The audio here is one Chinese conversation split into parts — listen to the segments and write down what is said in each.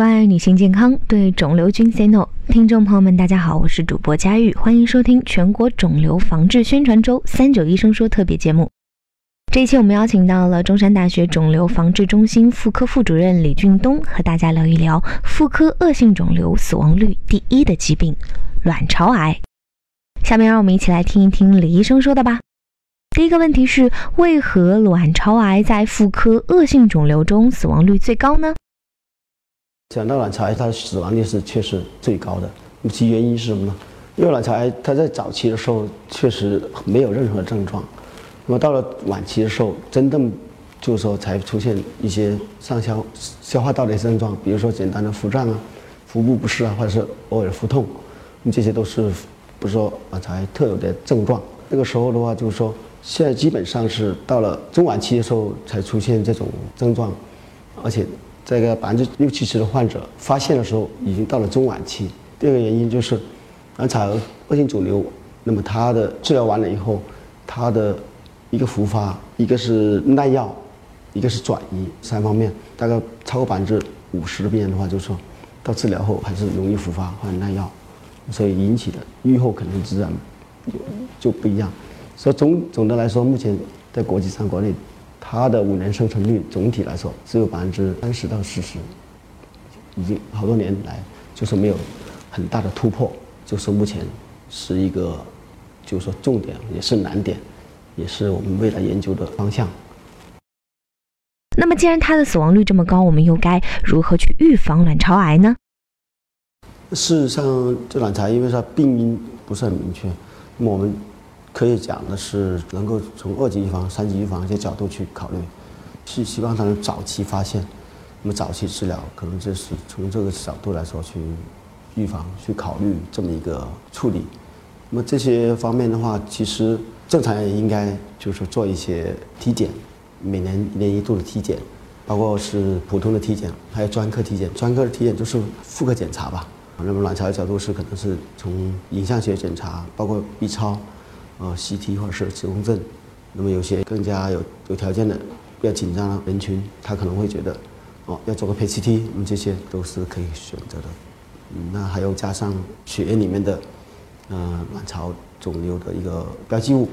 关爱女性健康，对肿瘤君 say no。听众朋友们，大家好，我是主播佳玉，欢迎收听全国肿瘤防治宣传周三九医生说特别节目。这一期我们邀请到了中山大学肿瘤防治中心妇科副主任李俊东，和大家聊一聊妇科恶性肿瘤死亡率第一的疾病——卵巢癌。下面让我们一起来听一听李医生说的吧。第一个问题是，为何卵巢癌在妇科恶性肿瘤中死亡率最高呢？讲到卵巢癌，它的死亡率是确实最高的。其原因是什么呢？因为卵巢癌它在早期的时候确实没有任何症状，那么到了晚期的时候，真正就是说才出现一些上消消化道的症状，比如说简单的腹胀啊、腹部不适啊，或者是偶尔腹痛，那么这些都是不是说卵巢癌特有的症状。那个时候的话，就是说现在基本上是到了中晚期的时候才出现这种症状，而且。这个百分之六七十的患者发现的时候已经到了中晚期。第二个原因就是卵巢恶性肿瘤，那么它的治疗完了以后，它的一个复发，一个是耐药，一个是转移，三方面大概超过百分之五十的病人的话，就是说到治疗后还是容易复发或者耐药，所以引起的预后可能自然就不一样。所以总总的来说，目前在国际上国内。它的五年生存率总体来说只有百分之三十到四十，已经好多年来就是没有很大的突破，就是目前是一个就是说重点也是难点，也是我们未来研究的方向。那么，既然它的死亡率这么高，我们又该如何去预防卵巢癌呢？事实上，这卵巢因为它病因不是很明确，那么我们。可以讲的是，能够从二级预防、三级预防一些角度去考虑，是希望它能早期发现，那么早期治疗，可能就是从这个角度来说去预防、去考虑这么一个处理。那么这些方面的话，其实正常人应该就是做一些体检，每年一年一度的体检，包括是普通的体检，还有专科体检。专科的体检就是妇科检查吧。那么卵巢的角度是可能是从影像学检查，包括 B 超。呃，CT 或者是磁共振，那么有些更加有有条件的、比较紧张的人群，他可能会觉得，哦，要做个 PCT，那么这些都是可以选择的。嗯，那还有加上血液里面的，呃，卵巢肿瘤的一个标记物，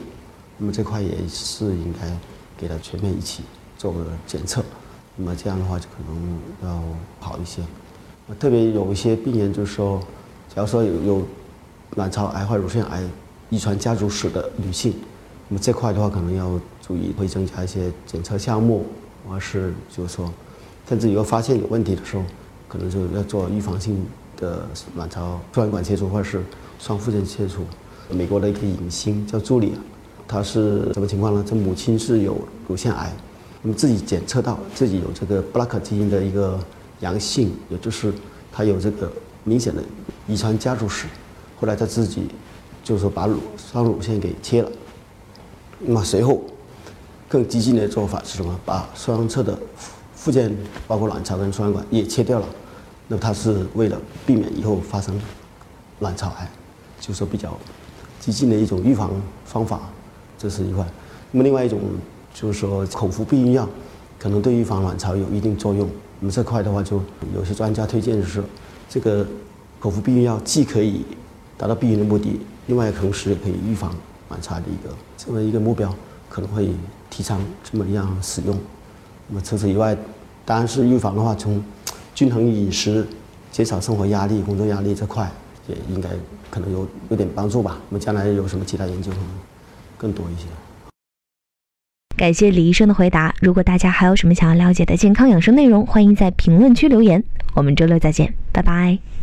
那么这块也是应该给他全面一起做个检测，那么这样的话就可能要好一些。特别有一些病人就是说，假如说有有卵巢癌或乳腺癌。遗传家族史的女性，那么这块的话可能要注意，会增加一些检测项目，或是就是说，甚至以后发现有问题的时候，可能就要做预防性的卵巢输卵管切除或者是双附件切除。美国的一个影星叫朱莉，她是什么情况呢？她母亲是有乳腺癌，那么自己检测到自己有这个 BRCA 基因的一个阳性，也就是她有这个明显的遗传家族史，后来她自己。就是说把乳双乳腺给切了，那么随后更激进的做法是什么？把双侧的附件，包括卵巢跟输卵管也切掉了。那么它是为了避免以后发生卵巢癌，就是说比较激进的一种预防方法，这是一块。那么另外一种就是说口服避孕药，可能对预防卵巢有一定作用。那么这块的话，就有些专家推荐是，这个口服避孕药既可以达到避孕的目的。另外，同时也可以预防卵巢的一个这么一个目标，可能会提倡这么样使用。那么除此以外，当然是预防的话，从均衡饮食、减少生活压力、工作压力这块，也应该可能有有点帮助吧。那么将来有什么其他研究更多一些。感谢李医生的回答。如果大家还有什么想要了解的健康养生内容，欢迎在评论区留言。我们周六再见，拜拜。